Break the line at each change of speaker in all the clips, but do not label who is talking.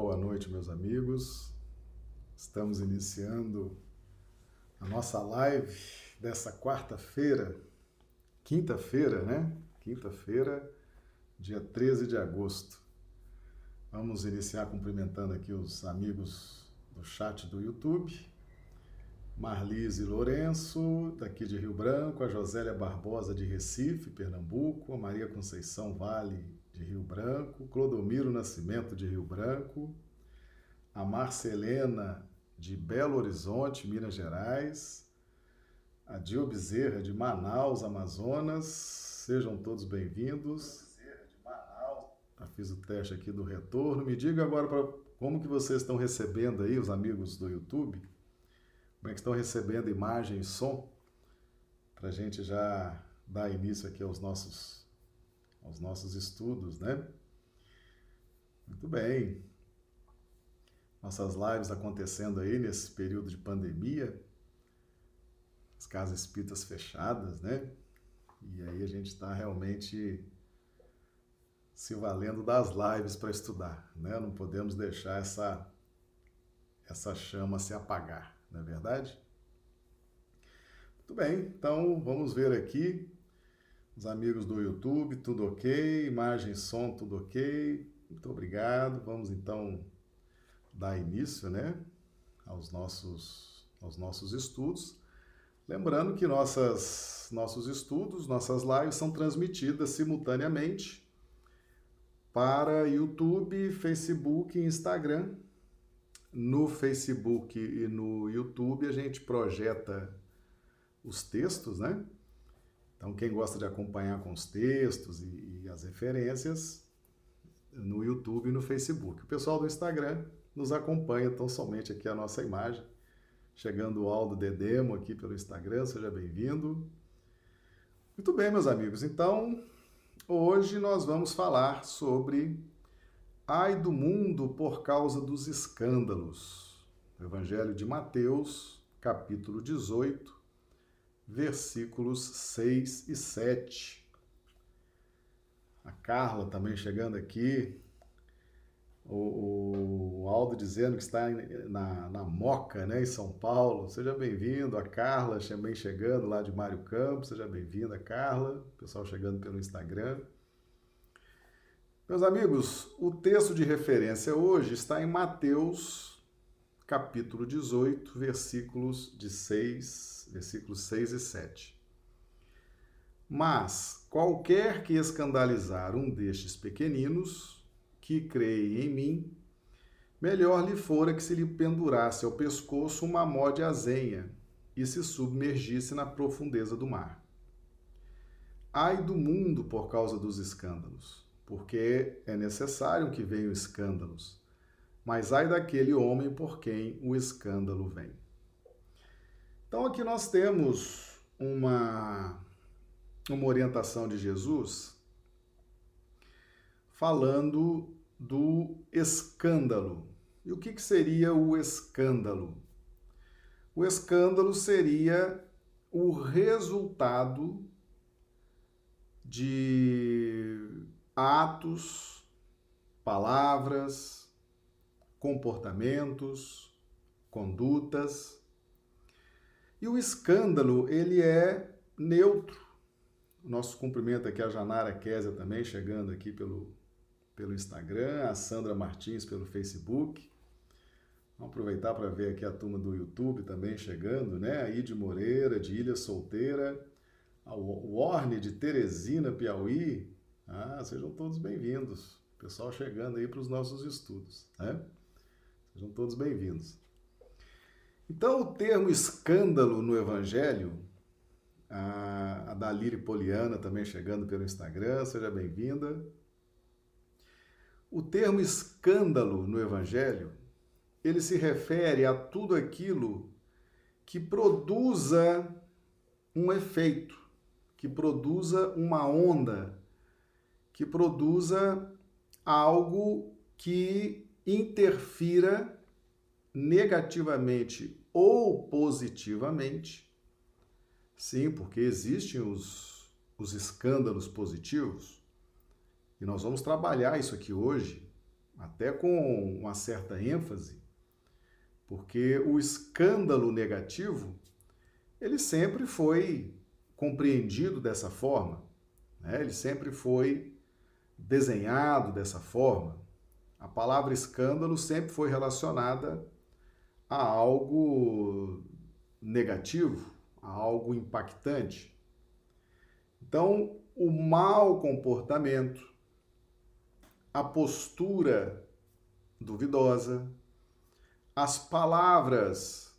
Boa noite, meus amigos. Estamos iniciando a nossa live dessa quarta-feira, quinta-feira, né? Quinta-feira, dia 13 de agosto. Vamos iniciar cumprimentando aqui os amigos do chat do YouTube. Marlise Lourenço, daqui de Rio Branco, a Josélia Barbosa de Recife, Pernambuco, a Maria Conceição Vale de Rio Branco, Clodomiro Nascimento, de Rio Branco, a Marcelena, de Belo Horizonte, Minas Gerais, a Dio Bezerra, de Manaus, Amazonas. Sejam todos bem-vindos. Já fiz o teste aqui do retorno. Me diga agora pra, como que vocês estão recebendo aí, os amigos do YouTube. Como é que estão recebendo imagem e som? Para a gente já dar início aqui aos nossos aos nossos estudos, né? Muito bem. Nossas lives acontecendo aí nesse período de pandemia, as casas espíritas fechadas, né? E aí a gente está realmente se valendo das lives para estudar, né? Não podemos deixar essa essa chama se apagar, não é verdade? Muito bem, então vamos ver aqui os amigos do YouTube, tudo ok, imagem, som, tudo ok. Muito obrigado. Vamos então dar início, né, aos nossos aos nossos estudos. Lembrando que nossas nossos estudos, nossas lives são transmitidas simultaneamente para YouTube, Facebook e Instagram. No Facebook e no YouTube a gente projeta os textos, né? Então, quem gosta de acompanhar com os textos e, e as referências, no YouTube e no Facebook. O pessoal do Instagram nos acompanha tão somente aqui a nossa imagem. Chegando o Aldo Dedemo aqui pelo Instagram, seja bem-vindo. Muito bem, meus amigos. Então, hoje nós vamos falar sobre ai do mundo por causa dos escândalos. Evangelho de Mateus, capítulo 18, versículos 6 e 7. A Carla também chegando aqui. O, o Aldo dizendo que está na, na Moca, né, em São Paulo. Seja bem-vindo. A Carla também chegando lá de Mário Campos. Seja bem-vinda, Carla. pessoal chegando pelo Instagram. Meus amigos, o texto de referência hoje está em Mateus, capítulo 18, versículos de 6 versículos 6 e 7. Mas qualquer que escandalizar um destes pequeninos, que creem em mim, melhor lhe fora que se lhe pendurasse ao pescoço uma mó de azenha e se submergisse na profundeza do mar. Ai do mundo por causa dos escândalos, porque é necessário que venham escândalos, mas ai daquele homem por quem o escândalo vem. Então aqui nós temos uma, uma orientação de Jesus falando do escândalo. E o que, que seria o escândalo? O escândalo seria o resultado de atos, palavras, comportamentos, condutas e o escândalo, ele é neutro. Nosso cumprimento aqui a Janara Kézia também, chegando aqui pelo, pelo Instagram, a Sandra Martins pelo Facebook. Vamos aproveitar para ver aqui a turma do YouTube também chegando, né? A Ide Moreira, de Ilha Solteira, a Warne de Teresina, Piauí. Ah, sejam todos bem-vindos. Pessoal chegando aí para os nossos estudos, né? Sejam todos bem-vindos. Então, o termo escândalo no Evangelho, a, a Daliri Poliana também chegando pelo Instagram, seja bem-vinda. O termo escândalo no Evangelho, ele se refere a tudo aquilo que produza um efeito, que produza uma onda, que produza algo que interfira negativamente ou positivamente. Sim, porque existem os, os escândalos positivos, e nós vamos trabalhar isso aqui hoje até com uma certa ênfase, porque o escândalo negativo ele sempre foi compreendido dessa forma, né? ele sempre foi desenhado dessa forma. A palavra escândalo sempre foi relacionada a algo negativo, a algo impactante. Então, o mau comportamento, a postura duvidosa, as palavras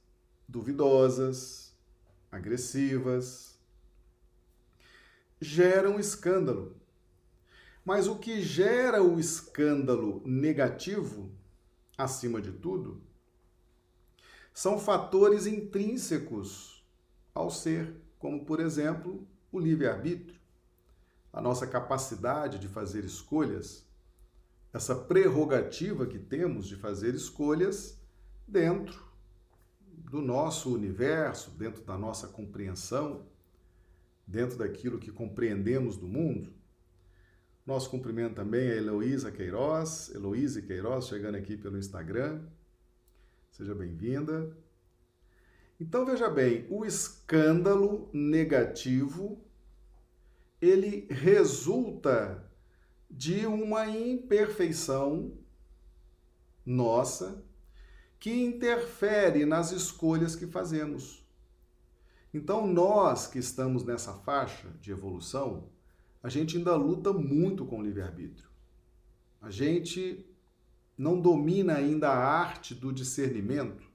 duvidosas, agressivas, geram escândalo. Mas o que gera o escândalo negativo, acima de tudo, são fatores intrínsecos ao ser, como, por exemplo, o livre-arbítrio, a nossa capacidade de fazer escolhas, essa prerrogativa que temos de fazer escolhas dentro do nosso universo, dentro da nossa compreensão, dentro daquilo que compreendemos do mundo. Nosso cumprimento também a Heloísa Queiroz, Heloísa Queiroz, chegando aqui pelo Instagram. Seja bem-vinda. Então veja bem, o escândalo negativo ele resulta de uma imperfeição nossa que interfere nas escolhas que fazemos. Então, nós que estamos nessa faixa de evolução, a gente ainda luta muito com o livre-arbítrio. A gente não domina ainda a arte do discernimento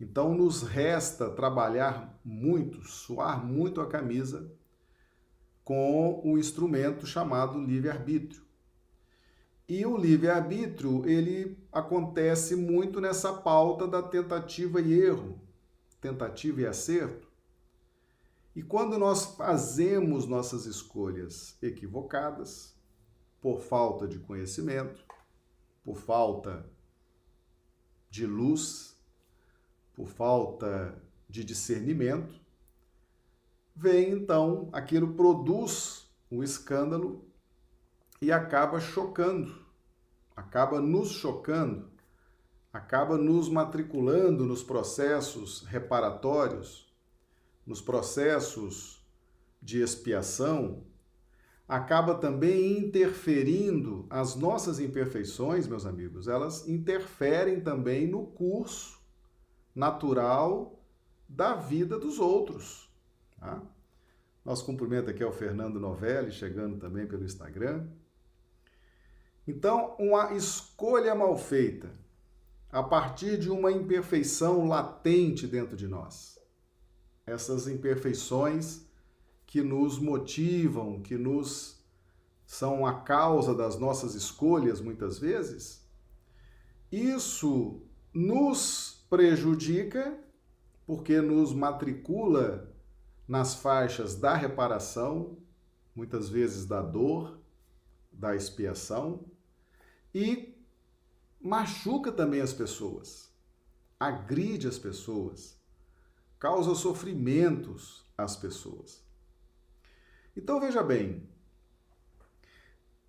então nos resta trabalhar muito, suar muito a camisa com o instrumento chamado livre-arbítrio. E o livre-arbítrio, ele acontece muito nessa pauta da tentativa e erro, tentativa e acerto. E quando nós fazemos nossas escolhas equivocadas, por falta de conhecimento, por falta de luz, por falta de discernimento, vem então, aquilo produz um escândalo e acaba chocando, acaba nos chocando, acaba nos matriculando nos processos reparatórios, nos processos de expiação, acaba também interferindo as nossas imperfeições, meus amigos, elas interferem também no curso natural da vida dos outros. Tá? Nosso cumprimento aqui é o Fernando Novelli, chegando também pelo Instagram. Então, uma escolha mal feita, a partir de uma imperfeição latente dentro de nós. Essas imperfeições que nos motivam, que nos são a causa das nossas escolhas muitas vezes, isso nos prejudica porque nos matricula nas faixas da reparação, muitas vezes da dor, da expiação, e machuca também as pessoas, agride as pessoas, causa sofrimentos às pessoas. Então veja bem,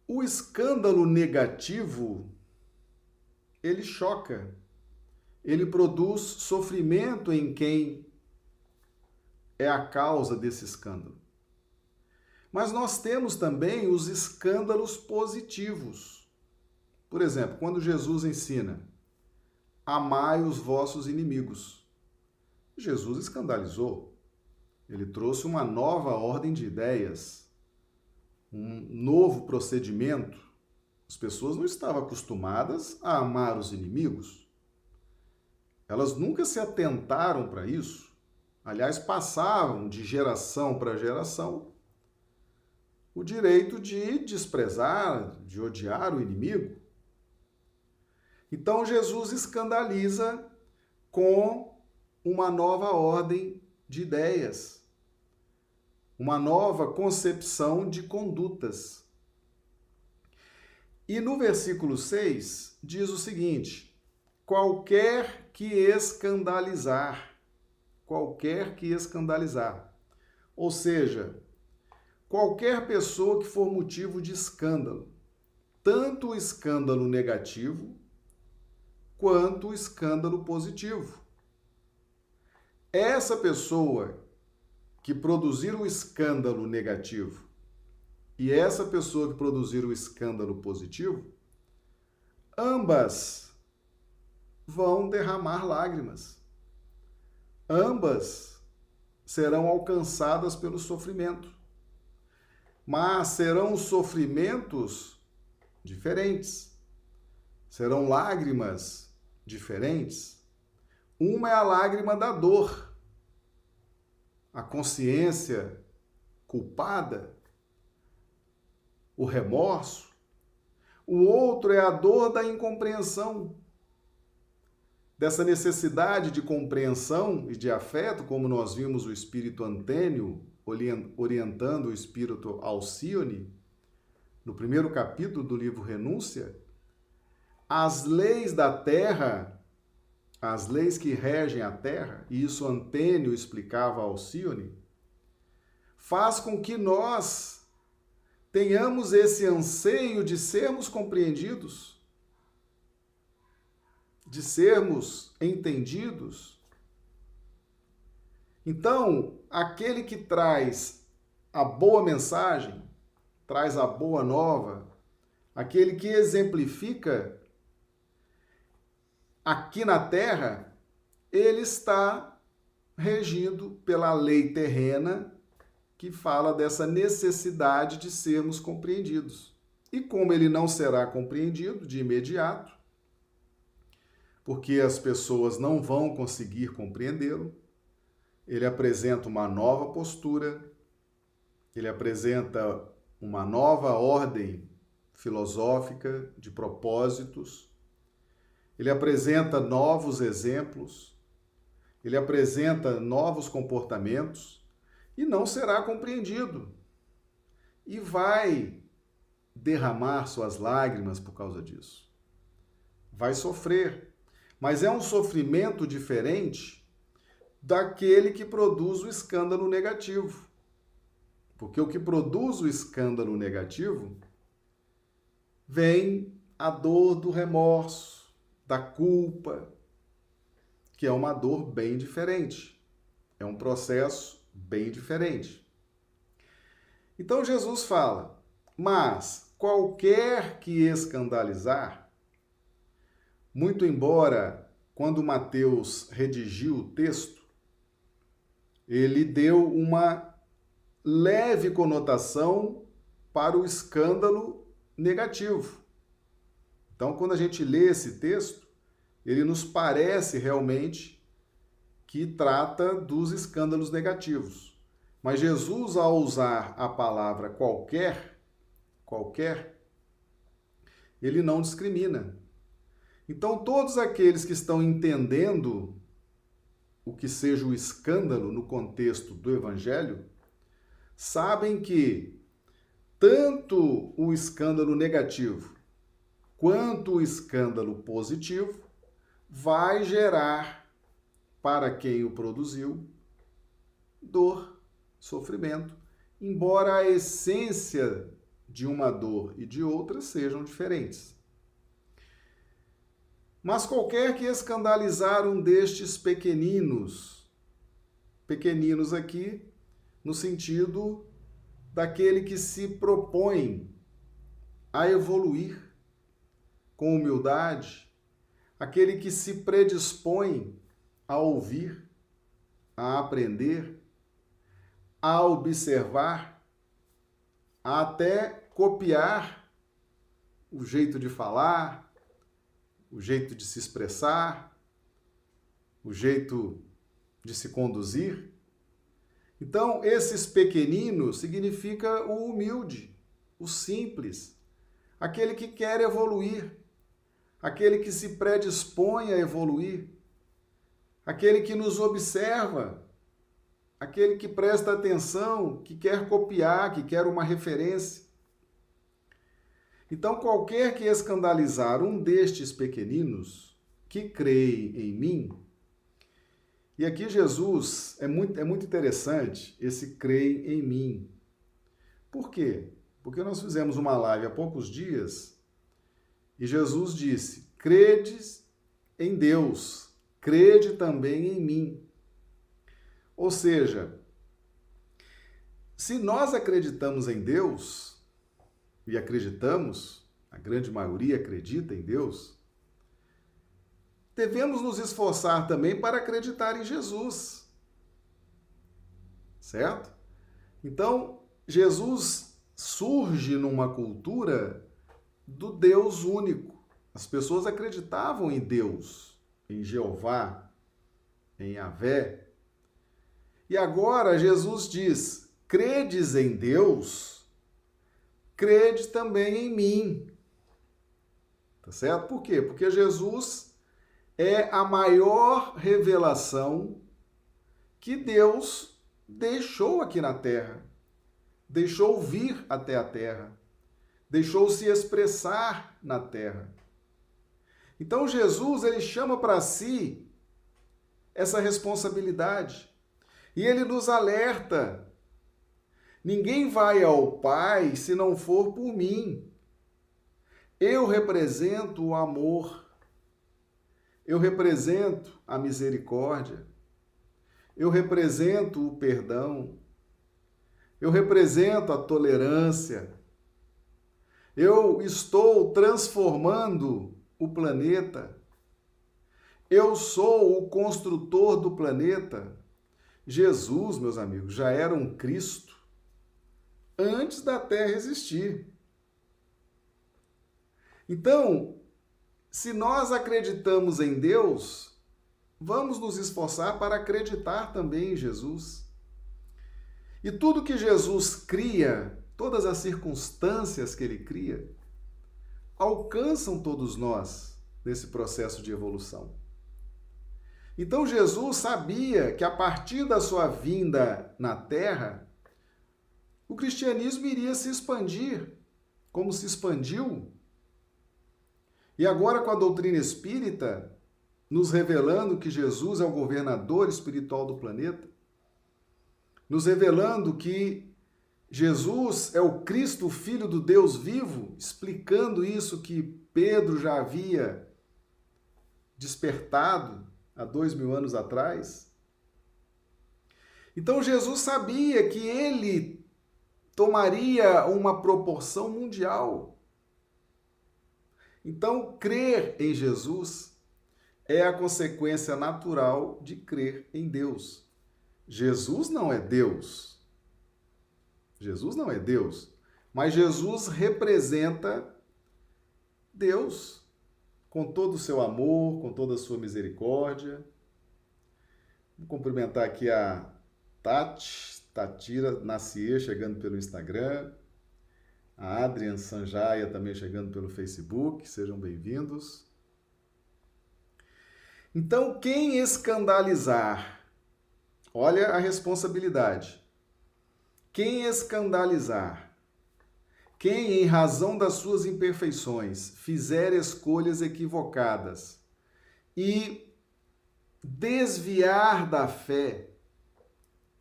o escândalo negativo ele choca ele produz sofrimento em quem é a causa desse escândalo. Mas nós temos também os escândalos positivos. Por exemplo, quando Jesus ensina: Amai os vossos inimigos. Jesus escandalizou. Ele trouxe uma nova ordem de ideias, um novo procedimento. As pessoas não estavam acostumadas a amar os inimigos. Elas nunca se atentaram para isso. Aliás, passavam de geração para geração o direito de desprezar, de odiar o inimigo. Então Jesus escandaliza com uma nova ordem de ideias, uma nova concepção de condutas. E no versículo 6 diz o seguinte: qualquer que escandalizar. Qualquer que escandalizar. Ou seja, qualquer pessoa que for motivo de escândalo. tanto o escândalo negativo quanto o escândalo positivo. Essa pessoa que produzir o escândalo negativo e essa pessoa que produzir o escândalo positivo, ambas vão derramar lágrimas. Ambas serão alcançadas pelo sofrimento. Mas serão sofrimentos diferentes. Serão lágrimas diferentes. Uma é a lágrima da dor, a consciência culpada, o remorso. O outro é a dor da incompreensão, dessa necessidade de compreensão e de afeto, como nós vimos o espírito Antênio orientando o espírito Alcione, no primeiro capítulo do livro Renúncia, as leis da terra, as leis que regem a terra, e isso Antênio explicava a Alcione, faz com que nós tenhamos esse anseio de sermos compreendidos, de sermos entendidos. Então, aquele que traz a boa mensagem, traz a boa nova, aquele que exemplifica aqui na terra, ele está regido pela lei terrena que fala dessa necessidade de sermos compreendidos. E como ele não será compreendido de imediato, porque as pessoas não vão conseguir compreendê-lo, ele apresenta uma nova postura, ele apresenta uma nova ordem filosófica de propósitos, ele apresenta novos exemplos, ele apresenta novos comportamentos e não será compreendido. E vai derramar suas lágrimas por causa disso. Vai sofrer, mas é um sofrimento diferente daquele que produz o escândalo negativo. Porque o que produz o escândalo negativo vem a dor do remorso, da culpa, que é uma dor bem diferente. É um processo bem diferente. Então Jesus fala: Mas qualquer que escandalizar, muito embora quando Mateus redigiu o texto, ele deu uma leve conotação para o escândalo negativo. Então, quando a gente lê esse texto, ele nos parece realmente que trata dos escândalos negativos. Mas Jesus, ao usar a palavra qualquer, qualquer, ele não discrimina. Então, todos aqueles que estão entendendo o que seja o escândalo no contexto do evangelho, sabem que tanto o escândalo negativo quanto o escândalo positivo vai gerar para quem o produziu dor, sofrimento, embora a essência de uma dor e de outra sejam diferentes. Mas qualquer que escandalizar um destes pequeninos, pequeninos aqui no sentido daquele que se propõe a evoluir com humildade, aquele que se predispõe a ouvir, a aprender, a observar, a até copiar o jeito de falar, o jeito de se expressar, o jeito de se conduzir. Então, esses pequeninos significa o humilde, o simples, aquele que quer evoluir, aquele que se predispõe a evoluir, aquele que nos observa, aquele que presta atenção, que quer copiar, que quer uma referência. Então, qualquer que escandalizar um destes pequeninos que creem em mim, e aqui Jesus é muito, é muito interessante esse creio em mim. Por quê? Porque nós fizemos uma live há poucos dias E Jesus disse: Credes em Deus, crede também em mim. Ou seja, se nós acreditamos em Deus, e acreditamos, a grande maioria acredita em Deus, devemos nos esforçar também para acreditar em Jesus. Certo? Então, Jesus surge numa cultura do Deus único. As pessoas acreditavam em Deus, em Jeová, em Yahvé. E agora Jesus diz: credes em Deus, crede também em mim. Tá certo? Por quê? Porque Jesus é a maior revelação que Deus deixou aqui na terra. Deixou vir até a terra. Deixou se expressar na terra. Então Jesus ele chama para si essa responsabilidade. E ele nos alerta: ninguém vai ao Pai se não for por mim. Eu represento o amor, eu represento a misericórdia, eu represento o perdão, eu represento a tolerância, eu estou transformando o planeta. Eu sou o construtor do planeta. Jesus, meus amigos, já era um Cristo antes da Terra existir. Então, se nós acreditamos em Deus, vamos nos esforçar para acreditar também em Jesus. E tudo que Jesus cria, todas as circunstâncias que ele cria, alcançam todos nós nesse processo de evolução. Então Jesus sabia que a partir da sua vinda na Terra, o cristianismo iria se expandir, como se expandiu. E agora, com a doutrina espírita, nos revelando que Jesus é o governador espiritual do planeta, nos revelando que Jesus é o Cristo, Filho do Deus vivo, explicando isso que Pedro já havia despertado há dois mil anos atrás. Então Jesus sabia que ele tomaria uma proporção mundial. Então, crer em Jesus é a consequência natural de crer em Deus. Jesus não é Deus. Jesus não é Deus, mas Jesus representa Deus com todo o seu amor, com toda a sua misericórdia. Vou cumprimentar aqui a Tati, Tatira Nacier, chegando pelo Instagram. A Adrian Sanjaya também chegando pelo Facebook. Sejam bem-vindos. Então, quem escandalizar? Olha a responsabilidade. Quem escandalizar, quem, em razão das suas imperfeições, fizer escolhas equivocadas e desviar da fé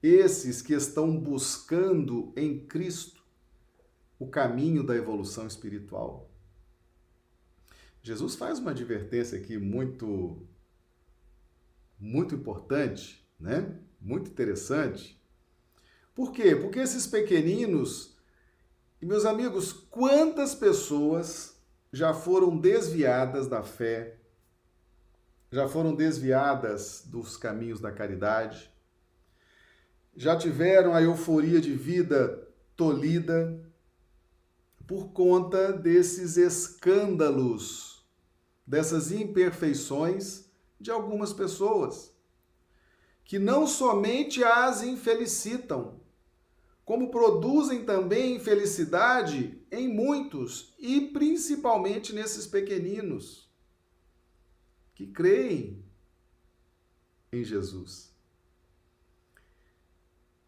esses que estão buscando em Cristo o caminho da evolução espiritual. Jesus faz uma advertência aqui muito muito importante, né? Muito interessante por quê? Porque esses pequeninos, e meus amigos, quantas pessoas já foram desviadas da fé, já foram desviadas dos caminhos da caridade, já tiveram a euforia de vida tolhida por conta desses escândalos, dessas imperfeições de algumas pessoas, que não somente as infelicitam, como produzem também infelicidade em muitos e principalmente nesses pequeninos que creem em Jesus.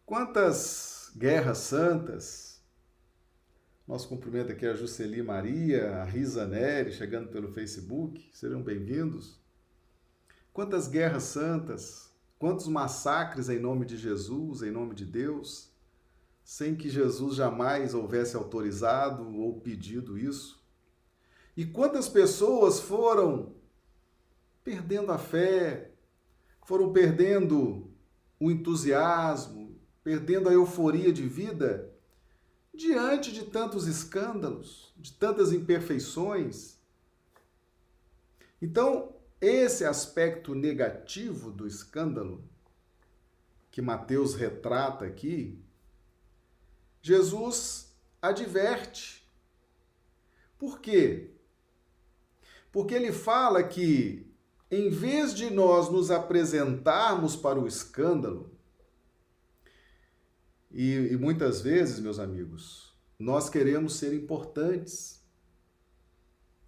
Quantas guerras santas! Nosso cumprimento aqui a Jusceli Maria, a Risa Neri, chegando pelo Facebook, sejam bem-vindos. Quantas guerras santas, quantos massacres em nome de Jesus, em nome de Deus sem que Jesus jamais houvesse autorizado ou pedido isso. E quantas pessoas foram perdendo a fé, foram perdendo o entusiasmo, perdendo a euforia de vida diante de tantos escândalos, de tantas imperfeições. Então, esse aspecto negativo do escândalo que Mateus retrata aqui, Jesus adverte. Por quê? Porque ele fala que, em vez de nós nos apresentarmos para o escândalo, e, e muitas vezes, meus amigos, nós queremos ser importantes.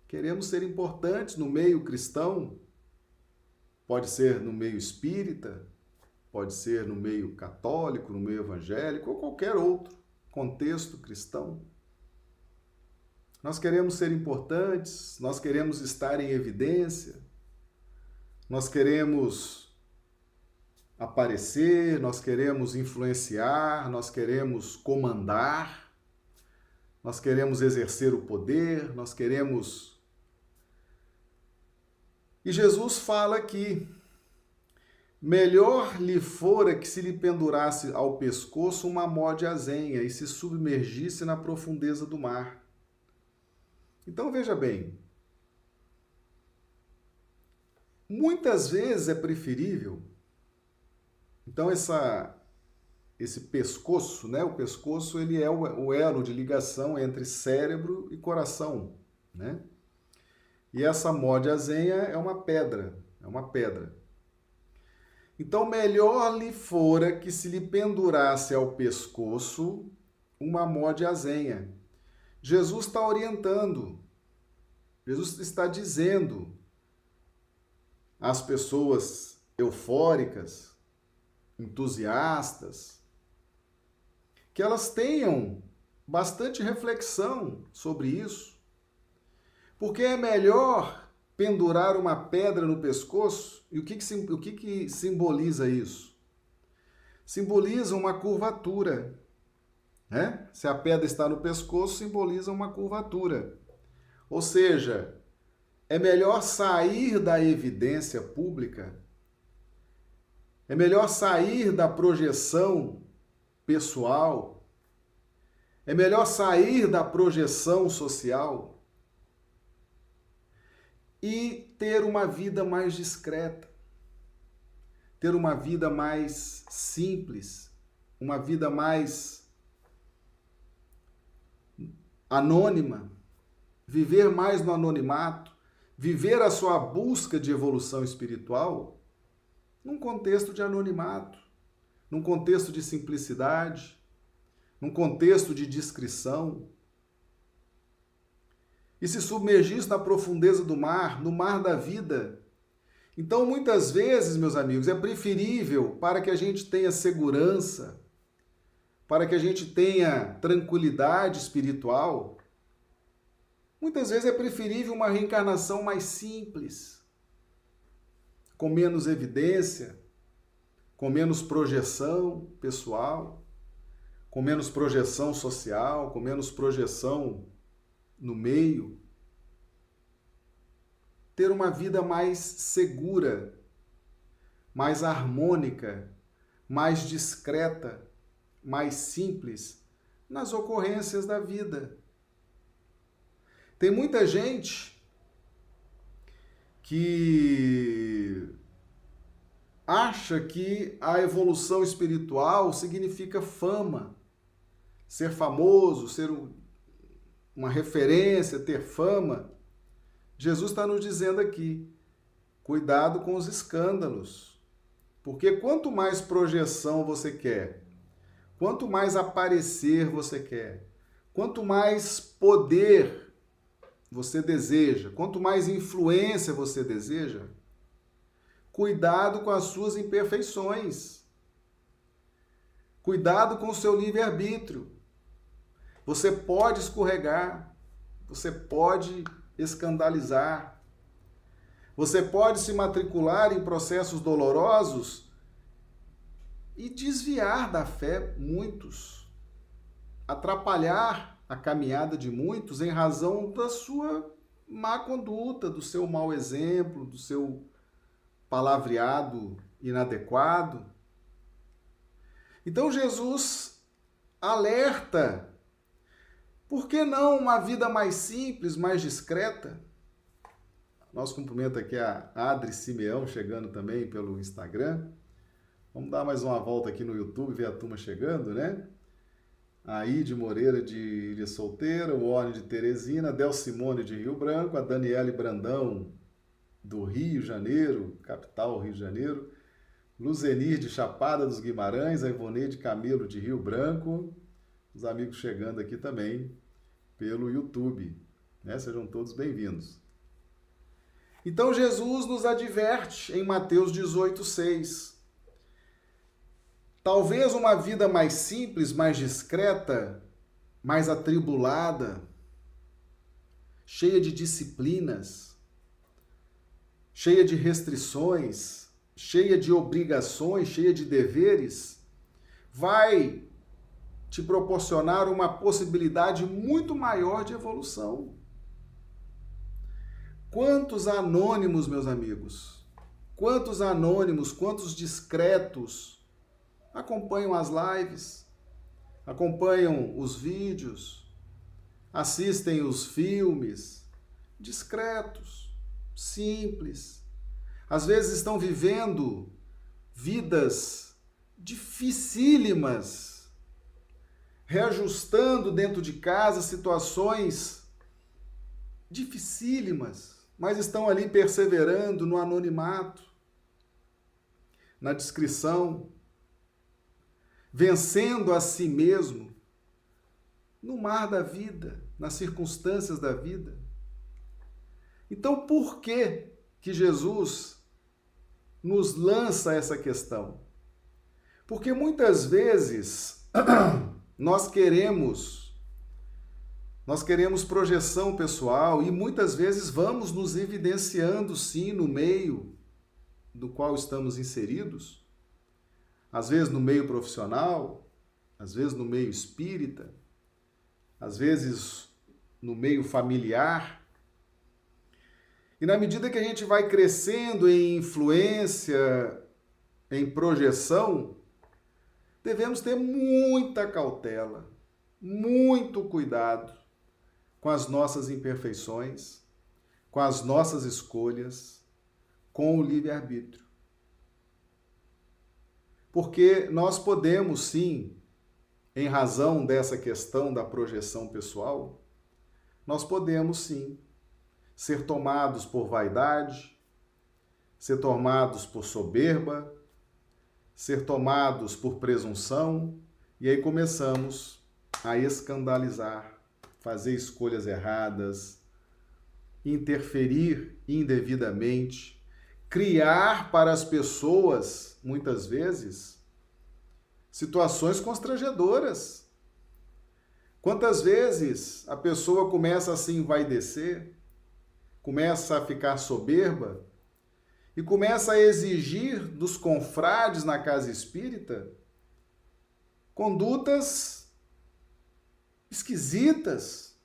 Queremos ser importantes no meio cristão, pode ser no meio espírita, pode ser no meio católico, no meio evangélico ou qualquer outro contexto cristão. Nós queremos ser importantes, nós queremos estar em evidência, nós queremos aparecer, nós queremos influenciar, nós queremos comandar, nós queremos exercer o poder, nós queremos. E Jesus fala aqui Melhor lhe fora que se lhe pendurasse ao pescoço uma mó de azenha e se submergisse na profundeza do mar. Então veja bem, muitas vezes é preferível. Então essa esse pescoço, né? O pescoço ele é o elo de ligação entre cérebro e coração, né? E essa mó de azenha é uma pedra, é uma pedra. Então, melhor lhe fora que se lhe pendurasse ao pescoço uma mó de azenha. Jesus está orientando, Jesus está dizendo às pessoas eufóricas, entusiastas, que elas tenham bastante reflexão sobre isso, porque é melhor pendurar uma pedra no pescoço. E o que, que, o que, que simboliza isso? Simboliza uma curvatura. Né? Se a pedra está no pescoço, simboliza uma curvatura. Ou seja, é melhor sair da evidência pública, é melhor sair da projeção pessoal, é melhor sair da projeção social e ter uma vida mais discreta, ter uma vida mais simples, uma vida mais anônima, viver mais no anonimato, viver a sua busca de evolução espiritual num contexto de anonimato, num contexto de simplicidade, num contexto de discrição, e se submergisse na profundeza do mar, no mar da vida. Então, muitas vezes, meus amigos, é preferível para que a gente tenha segurança, para que a gente tenha tranquilidade espiritual, muitas vezes é preferível uma reencarnação mais simples, com menos evidência, com menos projeção pessoal, com menos projeção social, com menos projeção no meio, ter uma vida mais segura, mais harmônica, mais discreta, mais simples nas ocorrências da vida. Tem muita gente que acha que a evolução espiritual significa fama, ser famoso, ser uma referência, ter fama. Jesus está nos dizendo aqui: cuidado com os escândalos. Porque quanto mais projeção você quer, quanto mais aparecer você quer, quanto mais poder você deseja, quanto mais influência você deseja, cuidado com as suas imperfeições. Cuidado com o seu livre-arbítrio. Você pode escorregar, você pode escandalizar, você pode se matricular em processos dolorosos e desviar da fé muitos, atrapalhar a caminhada de muitos em razão da sua má conduta, do seu mau exemplo, do seu palavreado inadequado. Então Jesus alerta: por que não uma vida mais simples, mais discreta? Nosso cumprimento aqui a Adri Simeão, chegando também pelo Instagram. Vamos dar mais uma volta aqui no YouTube, ver a turma chegando, né? A Ide Moreira de Ilha Solteira, o Orne de Teresina, Del Simone de Rio Branco, a Daniele Brandão do Rio de Janeiro, capital Rio de Janeiro, Luzenir de Chapada dos Guimarães, a Ivone de Camilo de Rio Branco, os amigos chegando aqui também pelo YouTube. Né? Sejam todos bem-vindos. Então Jesus nos adverte em Mateus 18, 6. Talvez uma vida mais simples, mais discreta, mais atribulada, cheia de disciplinas, cheia de restrições, cheia de obrigações, cheia de deveres, vai te proporcionar uma possibilidade muito maior de evolução. Quantos anônimos, meus amigos, quantos anônimos, quantos discretos acompanham as lives, acompanham os vídeos, assistem os filmes, discretos, simples. Às vezes estão vivendo vidas dificílimas, reajustando dentro de casa situações dificílimas mas estão ali perseverando no anonimato, na discrição, vencendo a si mesmo no mar da vida, nas circunstâncias da vida. Então, por que que Jesus nos lança essa questão? Porque muitas vezes nós queremos nós queremos projeção pessoal e muitas vezes vamos nos evidenciando sim no meio do qual estamos inseridos, às vezes no meio profissional, às vezes no meio espírita, às vezes no meio familiar. E na medida que a gente vai crescendo em influência, em projeção, devemos ter muita cautela, muito cuidado com as nossas imperfeições, com as nossas escolhas, com o livre-arbítrio. Porque nós podemos sim, em razão dessa questão da projeção pessoal, nós podemos sim ser tomados por vaidade, ser tomados por soberba, ser tomados por presunção, e aí começamos a escandalizar fazer escolhas erradas, interferir indevidamente, criar para as pessoas, muitas vezes, situações constrangedoras. Quantas vezes a pessoa começa a se envaidecer, começa a ficar soberba e começa a exigir dos confrades na casa espírita condutas esquisitas,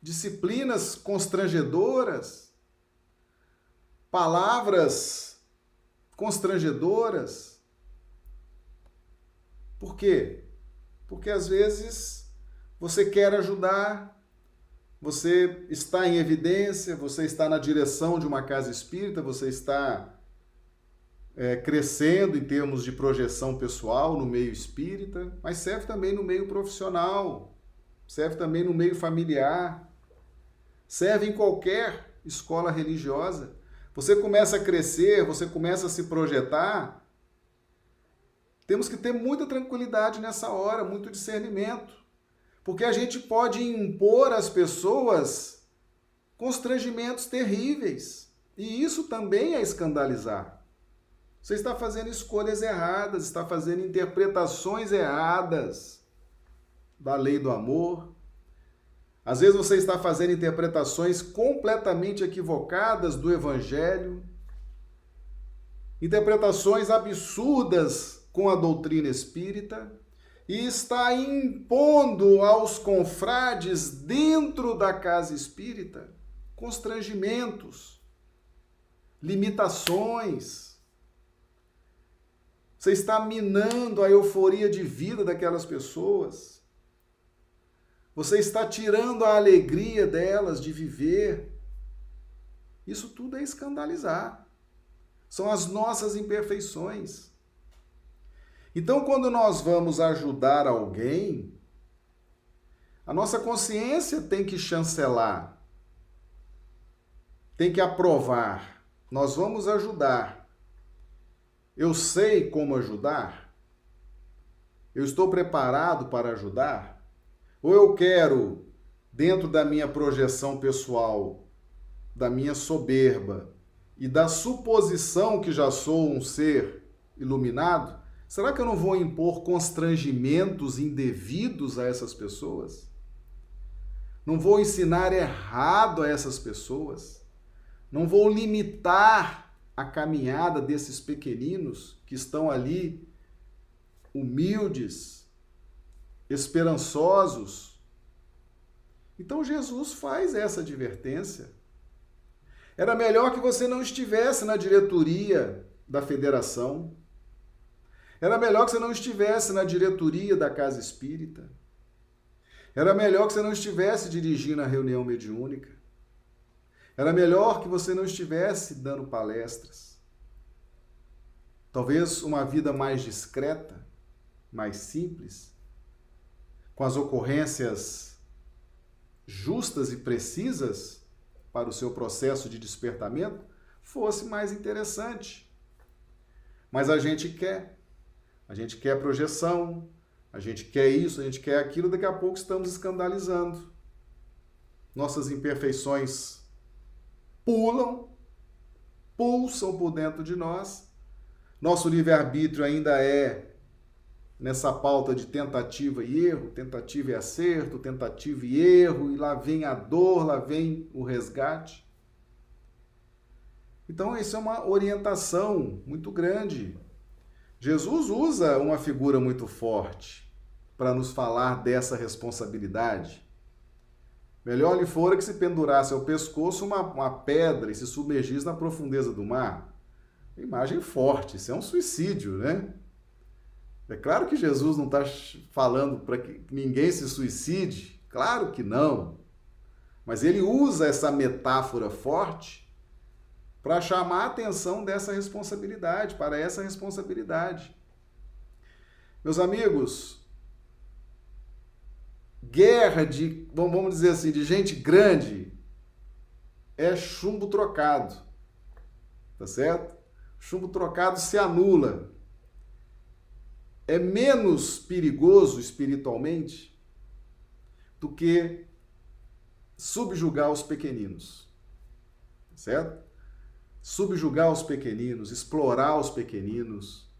disciplinas constrangedoras, palavras constrangedoras. Por quê? Porque às vezes você quer ajudar, você está em evidência, você está na direção de uma casa espírita, você está é, crescendo em termos de projeção pessoal no meio espírita, mas serve também no meio profissional, serve também no meio familiar, serve em qualquer escola religiosa. Você começa a crescer, você começa a se projetar. Temos que ter muita tranquilidade nessa hora, muito discernimento, porque a gente pode impor às pessoas constrangimentos terríveis, e isso também é escandalizar. Você está fazendo escolhas erradas, está fazendo interpretações erradas da lei do amor. Às vezes você está fazendo interpretações completamente equivocadas do evangelho, interpretações absurdas com a doutrina espírita e está impondo aos confrades dentro da casa espírita constrangimentos, limitações. Você está minando a euforia de vida daquelas pessoas. Você está tirando a alegria delas de viver. Isso tudo é escandalizar. São as nossas imperfeições. Então, quando nós vamos ajudar alguém, a nossa consciência tem que chancelar, tem que aprovar. Nós vamos ajudar. Eu sei como ajudar? Eu estou preparado para ajudar? Ou eu quero, dentro da minha projeção pessoal, da minha soberba e da suposição que já sou um ser iluminado, será que eu não vou impor constrangimentos indevidos a essas pessoas? Não vou ensinar errado a essas pessoas? Não vou limitar a caminhada desses pequeninos que estão ali humildes, esperançosos? Então Jesus faz essa advertência. Era melhor que você não estivesse na diretoria da federação. Era melhor que você não estivesse na diretoria da casa espírita. Era melhor que você não estivesse dirigindo a reunião mediúnica. Era melhor que você não estivesse dando palestras. Talvez uma vida mais discreta, mais simples, com as ocorrências justas e precisas para o seu processo de despertamento fosse mais interessante. Mas a gente quer. A gente quer projeção, a gente quer isso, a gente quer aquilo, daqui a pouco estamos escandalizando. Nossas imperfeições pulam, pulsam por dentro de nós. Nosso livre-arbítrio ainda é nessa pauta de tentativa e erro, tentativa e acerto, tentativa e erro, e lá vem a dor, lá vem o resgate. Então, isso é uma orientação muito grande. Jesus usa uma figura muito forte para nos falar dessa responsabilidade. Melhor lhe fora que se pendurasse ao pescoço uma, uma pedra e se submergisse na profundeza do mar. Imagem forte, isso é um suicídio, né? É claro que Jesus não está falando para que ninguém se suicide, claro que não. Mas ele usa essa metáfora forte para chamar a atenção dessa responsabilidade, para essa responsabilidade. Meus amigos, guerra de, vamos dizer assim, de gente grande é chumbo trocado. Tá certo? Chumbo trocado se anula é menos perigoso espiritualmente do que subjugar os pequeninos. Certo? Subjugar os pequeninos, explorar os pequeninos.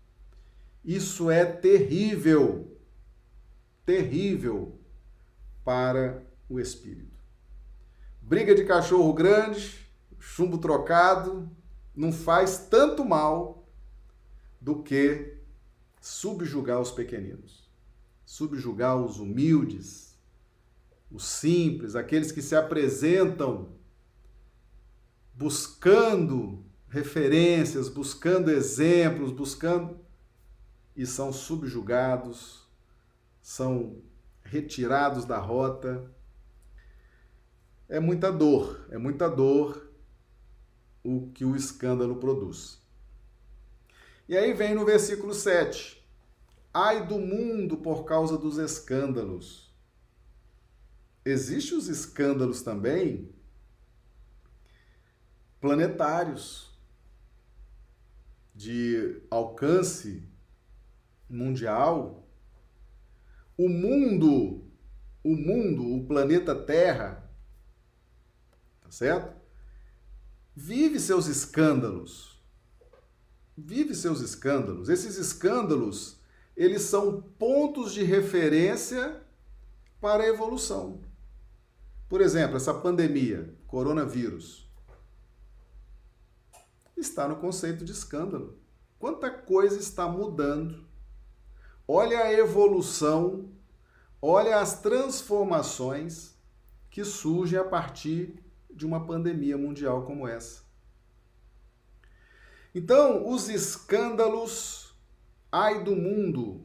Isso é terrível. Terrível para o espírito. Briga de cachorro grande, chumbo trocado, não faz tanto mal do que subjugar os pequeninos, subjugar os humildes, os simples, aqueles que se apresentam buscando referências, buscando exemplos, buscando e são subjugados, são retirados da rota. É muita dor, é muita dor o que o escândalo produz. E aí vem no versículo 7. Ai do mundo por causa dos escândalos. Existem os escândalos também planetários de alcance mundial. O mundo, o mundo, o planeta Terra, tá certo? Vive seus escândalos vive seus escândalos. Esses escândalos, eles são pontos de referência para a evolução. Por exemplo, essa pandemia, coronavírus, está no conceito de escândalo. Quanta coisa está mudando. Olha a evolução, olha as transformações que surgem a partir de uma pandemia mundial como essa. Então, os escândalos, ai do mundo.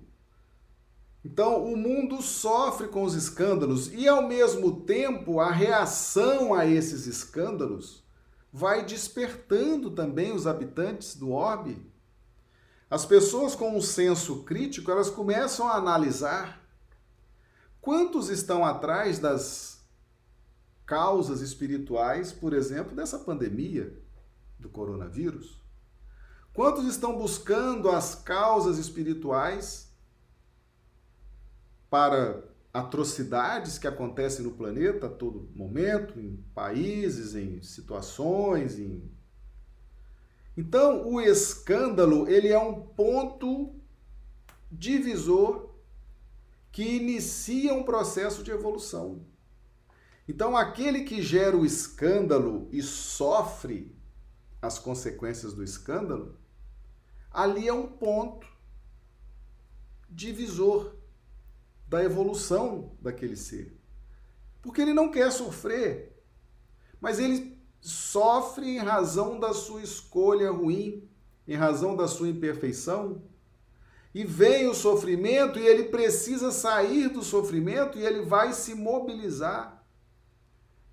Então, o mundo sofre com os escândalos e, ao mesmo tempo, a reação a esses escândalos vai despertando também os habitantes do orbe. As pessoas com um senso crítico, elas começam a analisar quantos estão atrás das causas espirituais, por exemplo, dessa pandemia do coronavírus. Quantos estão buscando as causas espirituais para atrocidades que acontecem no planeta a todo momento, em países, em situações, em Então, o escândalo, ele é um ponto divisor que inicia um processo de evolução. Então, aquele que gera o escândalo e sofre as consequências do escândalo, ali é um ponto divisor da evolução daquele ser. Porque ele não quer sofrer, mas ele sofre em razão da sua escolha ruim, em razão da sua imperfeição. E vem o sofrimento e ele precisa sair do sofrimento e ele vai se mobilizar.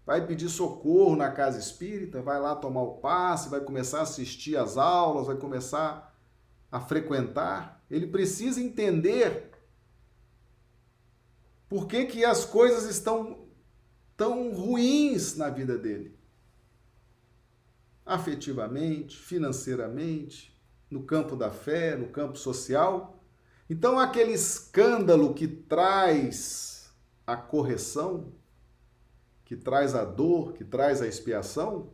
Vai pedir socorro na casa espírita, vai lá tomar o passe, vai começar a assistir às aulas, vai começar a frequentar. Ele precisa entender por que, que as coisas estão tão ruins na vida dele? Afetivamente, financeiramente, no campo da fé, no campo social. Então, aquele escândalo que traz a correção, que traz a dor, que traz a expiação,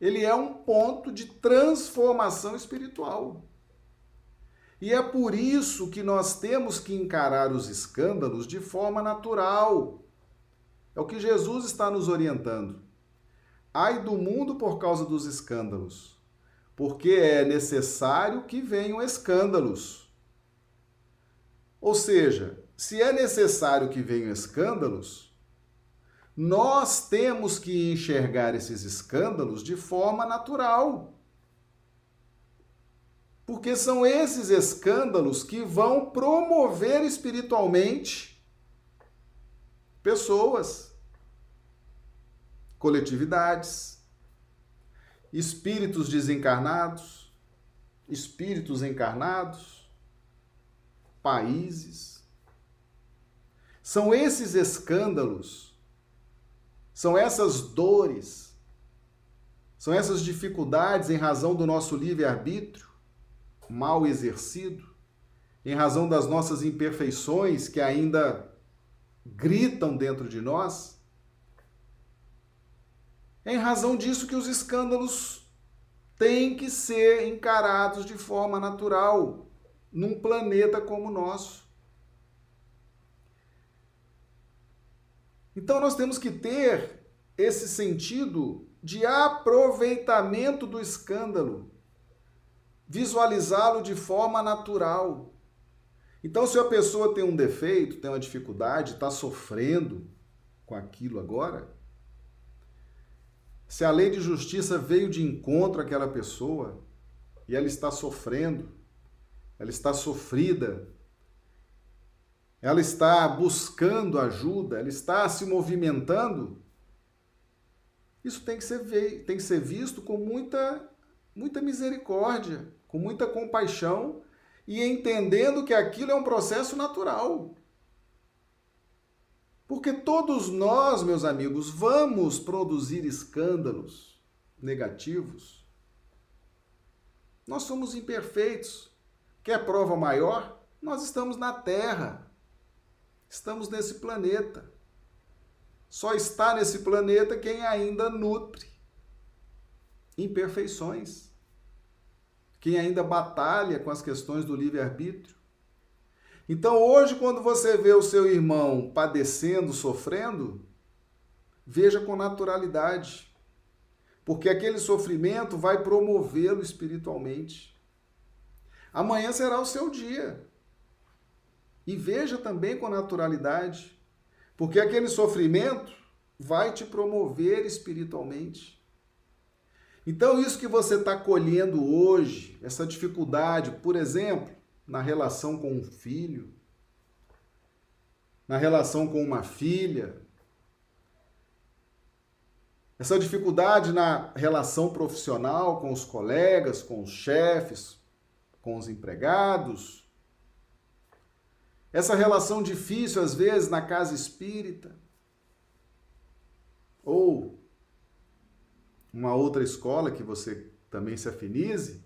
ele é um ponto de transformação espiritual. E é por isso que nós temos que encarar os escândalos de forma natural. É o que Jesus está nos orientando. Ai do mundo por causa dos escândalos, porque é necessário que venham escândalos. Ou seja, se é necessário que venham escândalos, nós temos que enxergar esses escândalos de forma natural. Porque são esses escândalos que vão promover espiritualmente pessoas, coletividades, espíritos desencarnados, espíritos encarnados, países. São esses escândalos, são essas dores, são essas dificuldades em razão do nosso livre-arbítrio mal exercido, em razão das nossas imperfeições que ainda gritam dentro de nós, é em razão disso que os escândalos têm que ser encarados de forma natural num planeta como o nosso. Então nós temos que ter esse sentido de aproveitamento do escândalo visualizá-lo de forma natural. Então, se a pessoa tem um defeito, tem uma dificuldade, está sofrendo com aquilo agora, se a lei de justiça veio de encontro àquela pessoa e ela está sofrendo, ela está sofrida, ela está buscando ajuda, ela está se movimentando, isso tem que ser, tem que ser visto com muita, muita misericórdia, com muita compaixão e entendendo que aquilo é um processo natural. Porque todos nós, meus amigos, vamos produzir escândalos negativos. Nós somos imperfeitos. Quer prova maior? Nós estamos na Terra. Estamos nesse planeta. Só está nesse planeta quem ainda nutre imperfeições quem ainda batalha com as questões do livre-arbítrio. Então, hoje, quando você vê o seu irmão padecendo, sofrendo, veja com naturalidade, porque aquele sofrimento vai promovê-lo espiritualmente. Amanhã será o seu dia. E veja também com naturalidade, porque aquele sofrimento vai te promover espiritualmente. Então, isso que você está colhendo hoje, essa dificuldade, por exemplo, na relação com um filho, na relação com uma filha, essa dificuldade na relação profissional com os colegas, com os chefes, com os empregados, essa relação difícil às vezes na casa espírita, ou uma outra escola que você também se afinize,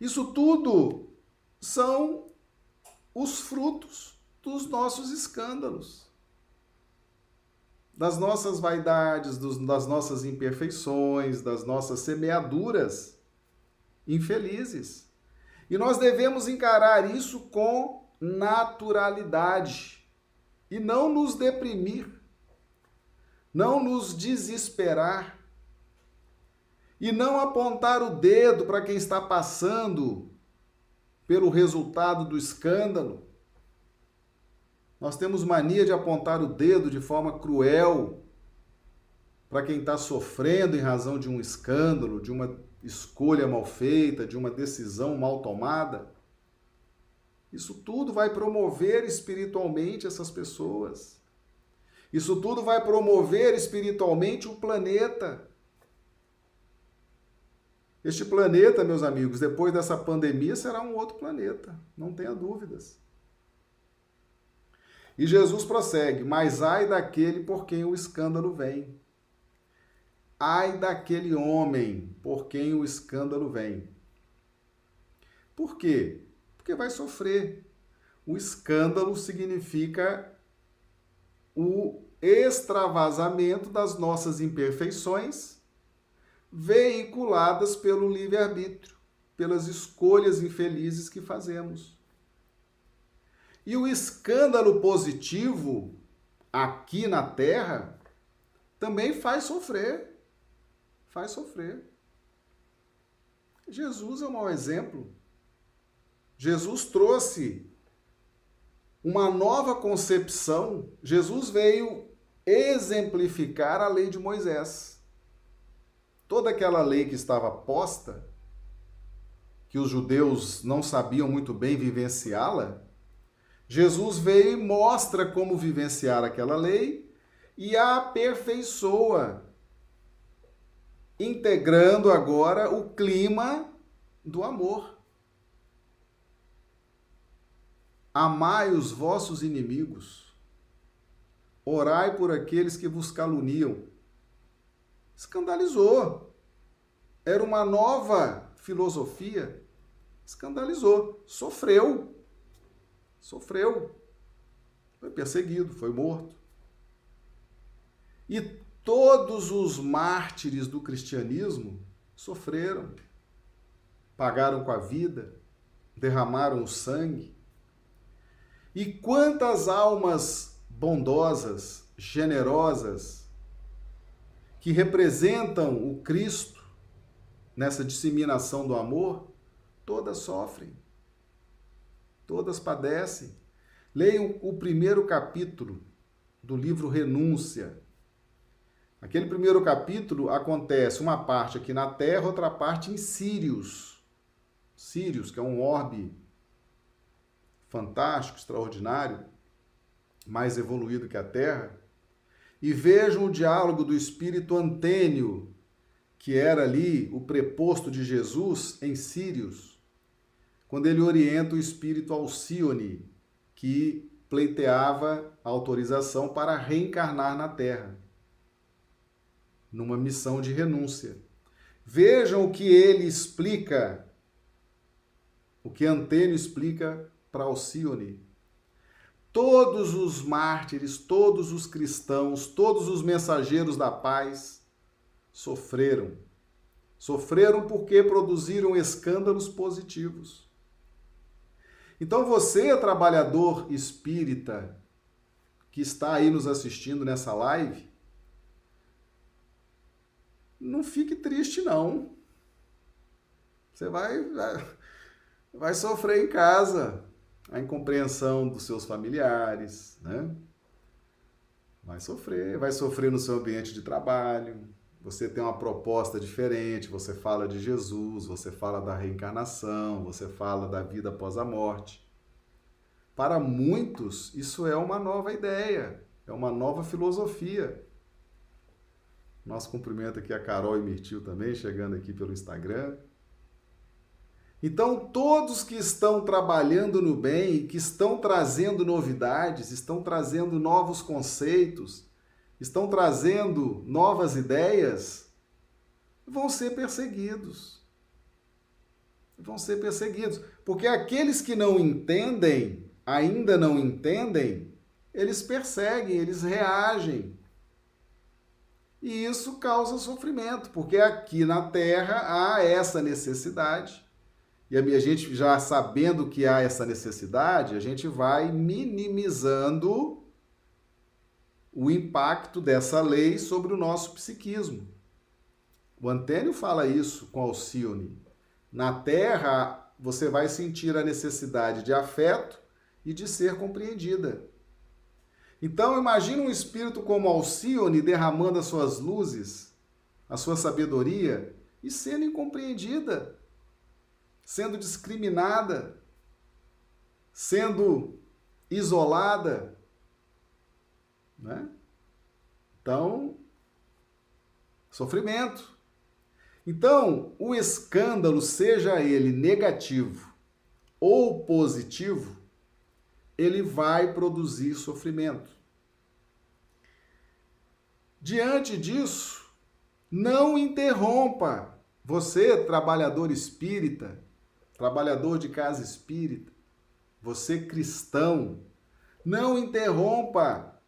isso tudo são os frutos dos nossos escândalos, das nossas vaidades, dos, das nossas imperfeições, das nossas semeaduras infelizes. E nós devemos encarar isso com naturalidade e não nos deprimir, não nos desesperar e não apontar o dedo para quem está passando pelo resultado do escândalo. Nós temos mania de apontar o dedo de forma cruel para quem está sofrendo em razão de um escândalo, de uma escolha mal feita, de uma decisão mal tomada. Isso tudo vai promover espiritualmente essas pessoas. Isso tudo vai promover espiritualmente o planeta. Este planeta, meus amigos, depois dessa pandemia, será um outro planeta, não tenha dúvidas. E Jesus prossegue: Mas ai daquele por quem o escândalo vem. Ai daquele homem por quem o escândalo vem. Por quê? Porque vai sofrer. O escândalo significa o extravasamento das nossas imperfeições veiculadas pelo livre-arbítrio, pelas escolhas infelizes que fazemos. E o escândalo positivo aqui na Terra também faz sofrer. Faz sofrer. Jesus é um mau exemplo. Jesus trouxe uma nova concepção. Jesus veio exemplificar a lei de Moisés toda aquela lei que estava posta, que os judeus não sabiam muito bem vivenciá-la, Jesus veio e mostra como vivenciar aquela lei e a aperfeiçoa, integrando agora o clima do amor. Amai os vossos inimigos, orai por aqueles que vos caluniam escandalizou. Era uma nova filosofia, escandalizou, sofreu. Sofreu. Foi perseguido, foi morto. E todos os mártires do cristianismo sofreram, pagaram com a vida, derramaram o sangue. E quantas almas bondosas, generosas, que representam o Cristo nessa disseminação do amor, todas sofrem, todas padecem. Leiam o primeiro capítulo do livro Renúncia. Aquele primeiro capítulo acontece uma parte aqui na Terra, outra parte em Sírios. Sírios, que é um orbe fantástico, extraordinário, mais evoluído que a Terra e vejam o diálogo do espírito Antênio, que era ali o preposto de Jesus em Sírios, quando ele orienta o espírito Alcione, que pleiteava autorização para reencarnar na Terra, numa missão de renúncia. Vejam o que ele explica, o que Antênio explica para Alcione todos os mártires, todos os cristãos, todos os mensageiros da paz sofreram. Sofreram porque produziram escândalos positivos. Então você, trabalhador espírita, que está aí nos assistindo nessa live, não fique triste não. Você vai vai sofrer em casa, a incompreensão dos seus familiares, né? Vai sofrer, vai sofrer no seu ambiente de trabalho. Você tem uma proposta diferente, você fala de Jesus, você fala da reencarnação, você fala da vida após a morte. Para muitos, isso é uma nova ideia, é uma nova filosofia. Nosso cumprimento aqui a Carol e Mirtil também, chegando aqui pelo Instagram. Então, todos que estão trabalhando no bem, que estão trazendo novidades, estão trazendo novos conceitos, estão trazendo novas ideias, vão ser perseguidos. Vão ser perseguidos. Porque aqueles que não entendem, ainda não entendem, eles perseguem, eles reagem. E isso causa sofrimento, porque aqui na Terra há essa necessidade e a gente já sabendo que há essa necessidade, a gente vai minimizando o impacto dessa lei sobre o nosso psiquismo. O Antênio fala isso com Alcione. Na Terra, você vai sentir a necessidade de afeto e de ser compreendida. Então, imagine um espírito como Alcione derramando as suas luzes, a sua sabedoria e sendo incompreendida sendo discriminada, sendo isolada, né? Então, sofrimento. Então, o escândalo, seja ele negativo ou positivo, ele vai produzir sofrimento. Diante disso, não interrompa. Você, trabalhador espírita, trabalhador de casa espírita, você cristão, não interrompa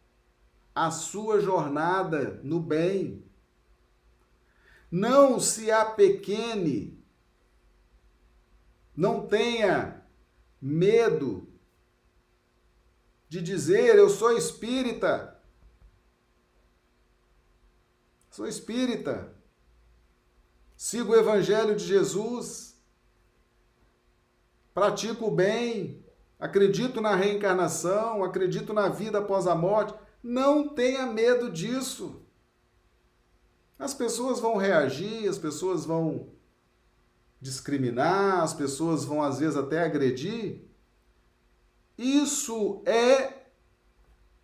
a sua jornada no bem. Não se apequene. Não tenha medo de dizer eu sou espírita. Sou espírita. Sigo o evangelho de Jesus pratico o bem, acredito na reencarnação, acredito na vida após a morte. Não tenha medo disso. As pessoas vão reagir, as pessoas vão discriminar, as pessoas vão às vezes até agredir. Isso é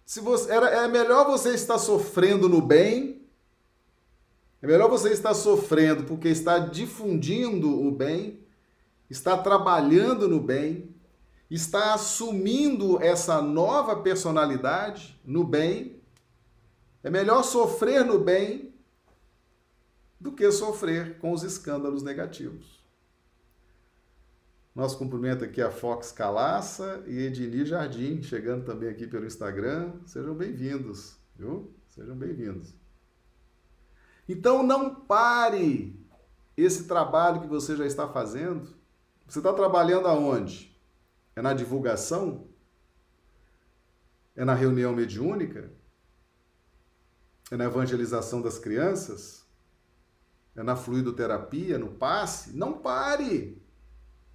se você era é melhor você estar sofrendo no bem, é melhor você estar sofrendo porque está difundindo o bem está trabalhando no bem, está assumindo essa nova personalidade no bem. É melhor sofrer no bem do que sofrer com os escândalos negativos. Nosso cumprimento aqui a Fox Calaça e Ednir Jardim, chegando também aqui pelo Instagram. Sejam bem-vindos, viu? Sejam bem-vindos. Então não pare esse trabalho que você já está fazendo você está trabalhando aonde? É na divulgação? É na reunião mediúnica? É na evangelização das crianças? É na fluidoterapia, no passe? Não pare!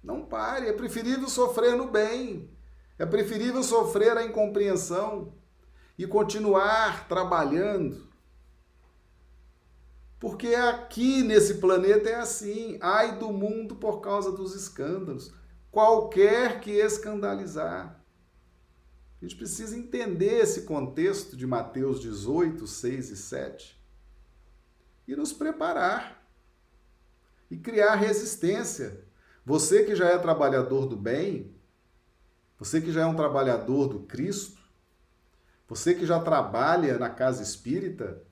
Não pare! É preferível sofrer no bem. É preferível sofrer a incompreensão e continuar trabalhando porque aqui nesse planeta é assim. Ai do mundo por causa dos escândalos. Qualquer que escandalizar. A gente precisa entender esse contexto de Mateus 18, 6 e 7 e nos preparar e criar resistência. Você que já é trabalhador do bem, você que já é um trabalhador do Cristo, você que já trabalha na casa espírita,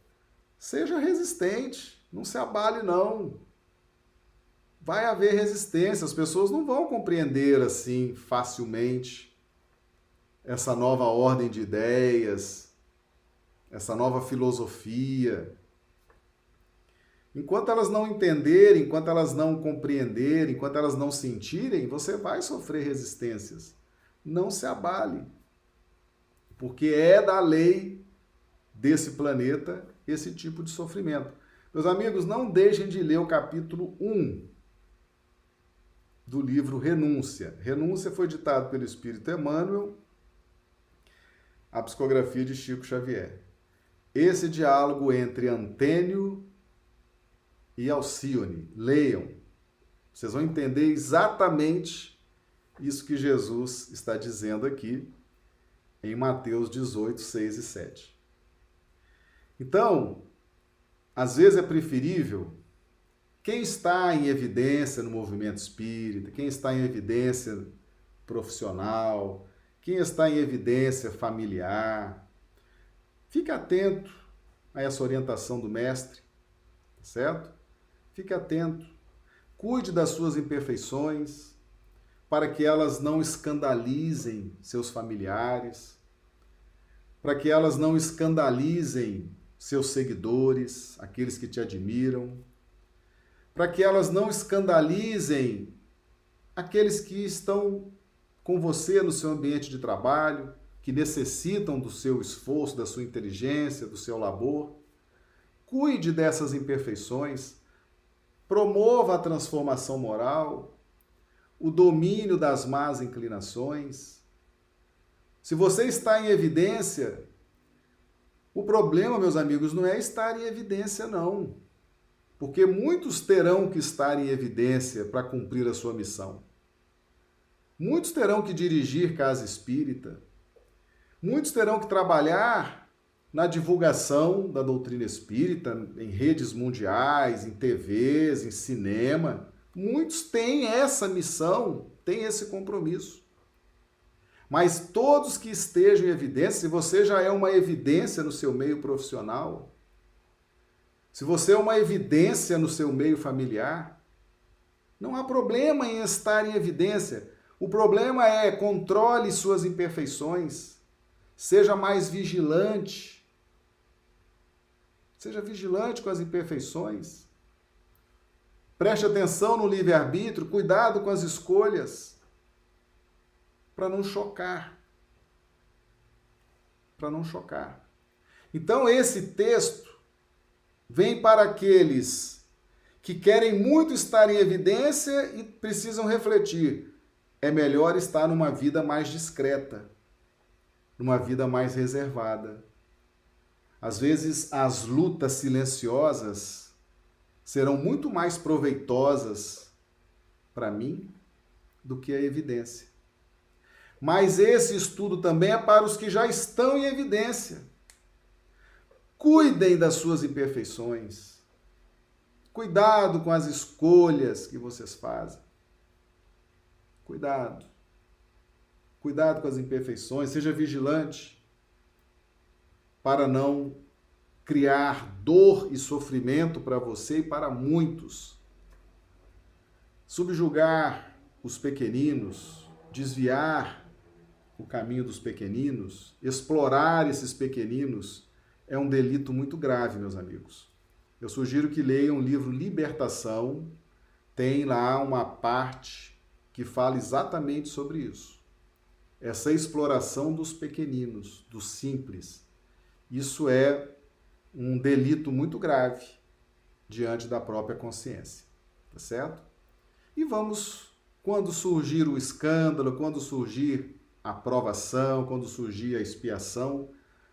Seja resistente, não se abale não. Vai haver resistência, as pessoas não vão compreender assim facilmente essa nova ordem de ideias, essa nova filosofia. Enquanto elas não entenderem, enquanto elas não compreenderem, enquanto elas não sentirem, você vai sofrer resistências. Não se abale, porque é da lei desse planeta esse tipo de sofrimento. Meus amigos, não deixem de ler o capítulo 1 do livro Renúncia. Renúncia foi ditado pelo Espírito Emmanuel, a psicografia de Chico Xavier. esse diálogo entre Antênio e Alcione. Leiam. Vocês vão entender exatamente isso que Jesus está dizendo aqui em Mateus 18, 6 e 7. Então, às vezes é preferível quem está em evidência no movimento espírita, quem está em evidência profissional, quem está em evidência familiar, fique atento a essa orientação do mestre, tá certo? Fique atento. Cuide das suas imperfeições, para que elas não escandalizem seus familiares, para que elas não escandalizem seus seguidores, aqueles que te admiram, para que elas não escandalizem aqueles que estão com você no seu ambiente de trabalho, que necessitam do seu esforço, da sua inteligência, do seu labor. Cuide dessas imperfeições, promova a transformação moral, o domínio das más inclinações. Se você está em evidência, o problema, meus amigos, não é estar em evidência, não. Porque muitos terão que estar em evidência para cumprir a sua missão. Muitos terão que dirigir casa espírita. Muitos terão que trabalhar na divulgação da doutrina espírita em redes mundiais, em TVs, em cinema. Muitos têm essa missão, têm esse compromisso. Mas todos que estejam em evidência, se você já é uma evidência no seu meio profissional, se você é uma evidência no seu meio familiar, não há problema em estar em evidência. O problema é controle suas imperfeições, seja mais vigilante. Seja vigilante com as imperfeições. Preste atenção no livre-arbítrio, cuidado com as escolhas para não chocar. Para não chocar. Então, esse texto vem para aqueles que querem muito estar em evidência e precisam refletir. É melhor estar numa vida mais discreta, numa vida mais reservada. Às vezes, as lutas silenciosas serão muito mais proveitosas para mim do que a evidência. Mas esse estudo também é para os que já estão em evidência. Cuidem das suas imperfeições. Cuidado com as escolhas que vocês fazem. Cuidado. Cuidado com as imperfeições, seja vigilante para não criar dor e sofrimento para você e para muitos. Subjugar os pequeninos, desviar o caminho dos pequeninos, explorar esses pequeninos é um delito muito grave, meus amigos. Eu sugiro que leiam o livro Libertação, tem lá uma parte que fala exatamente sobre isso. Essa exploração dos pequeninos, dos simples. Isso é um delito muito grave diante da própria consciência, tá certo? E vamos, quando surgir o escândalo, quando surgir a provação, quando surgir a expiação,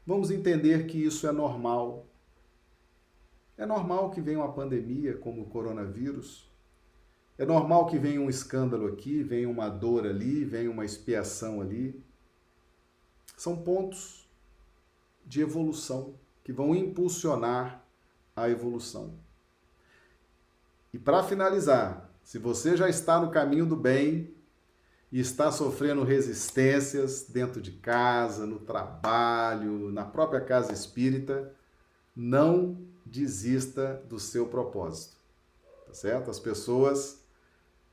vamos entender que isso é normal. É normal que venha uma pandemia como o coronavírus. É normal que venha um escândalo aqui, venha uma dor ali, venha uma expiação ali. São pontos de evolução que vão impulsionar a evolução. E para finalizar, se você já está no caminho do bem, e está sofrendo resistências dentro de casa, no trabalho, na própria casa espírita, não desista do seu propósito. Tá certo? As pessoas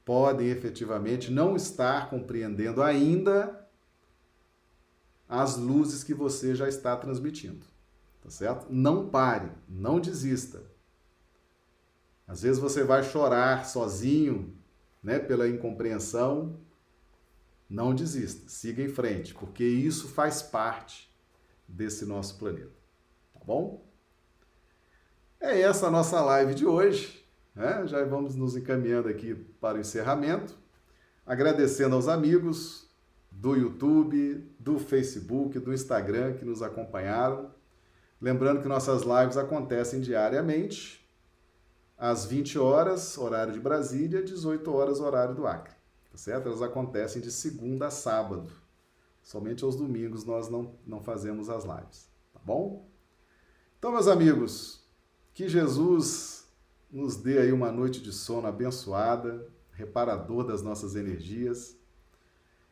podem efetivamente não estar compreendendo ainda as luzes que você já está transmitindo. Tá certo? Não pare, não desista. Às vezes você vai chorar sozinho, né, pela incompreensão, não desista, siga em frente, porque isso faz parte desse nosso planeta. Tá bom? É essa a nossa live de hoje. Né? Já vamos nos encaminhando aqui para o encerramento. Agradecendo aos amigos do YouTube, do Facebook, do Instagram que nos acompanharam. Lembrando que nossas lives acontecem diariamente, às 20 horas, horário de Brasília, 18 horas, horário do Acre. Tá certo? Elas acontecem de segunda a sábado. Somente aos domingos nós não, não fazemos as lives. Tá bom? Então, meus amigos, que Jesus nos dê aí uma noite de sono abençoada, reparador das nossas energias.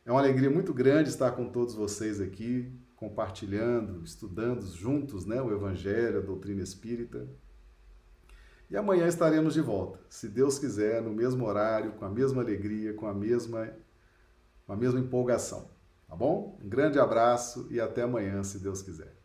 É uma alegria muito grande estar com todos vocês aqui, compartilhando, estudando juntos né, o Evangelho, a doutrina espírita. E amanhã estaremos de volta, se Deus quiser, no mesmo horário, com a mesma alegria, com a mesma, com a mesma empolgação. Tá bom? Um grande abraço e até amanhã, se Deus quiser.